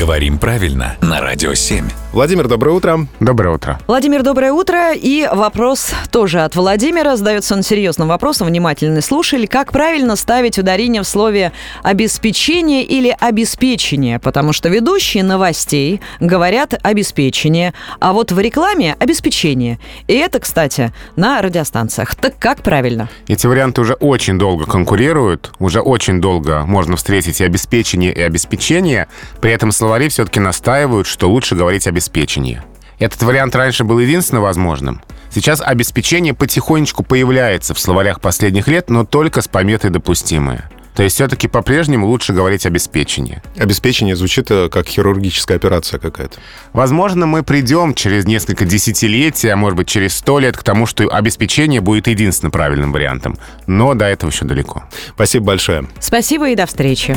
Говорим правильно на Радио 7. Владимир, доброе утро. Доброе утро. Владимир, доброе утро. И вопрос тоже от Владимира. Задается он серьезным вопросом. Внимательный слушатель. Как правильно ставить ударение в слове «обеспечение» или «обеспечение»? Потому что ведущие новостей говорят «обеспечение», а вот в рекламе «обеспечение». И это, кстати, на радиостанциях. Так как правильно? Эти варианты уже очень долго конкурируют. Уже очень долго можно встретить и обеспечение, и обеспечение. При этом словари все-таки настаивают, что лучше говорить обеспечение. Этот вариант раньше был единственно возможным. Сейчас обеспечение потихонечку появляется в словарях последних лет, но только с пометой «допустимое». То есть все-таки по-прежнему лучше говорить обеспечение. Обеспечение звучит э, как хирургическая операция какая-то. Возможно, мы придем через несколько десятилетий, а может быть через сто лет к тому, что обеспечение будет единственным правильным вариантом. Но до этого еще далеко. Спасибо большое. Спасибо и до встречи.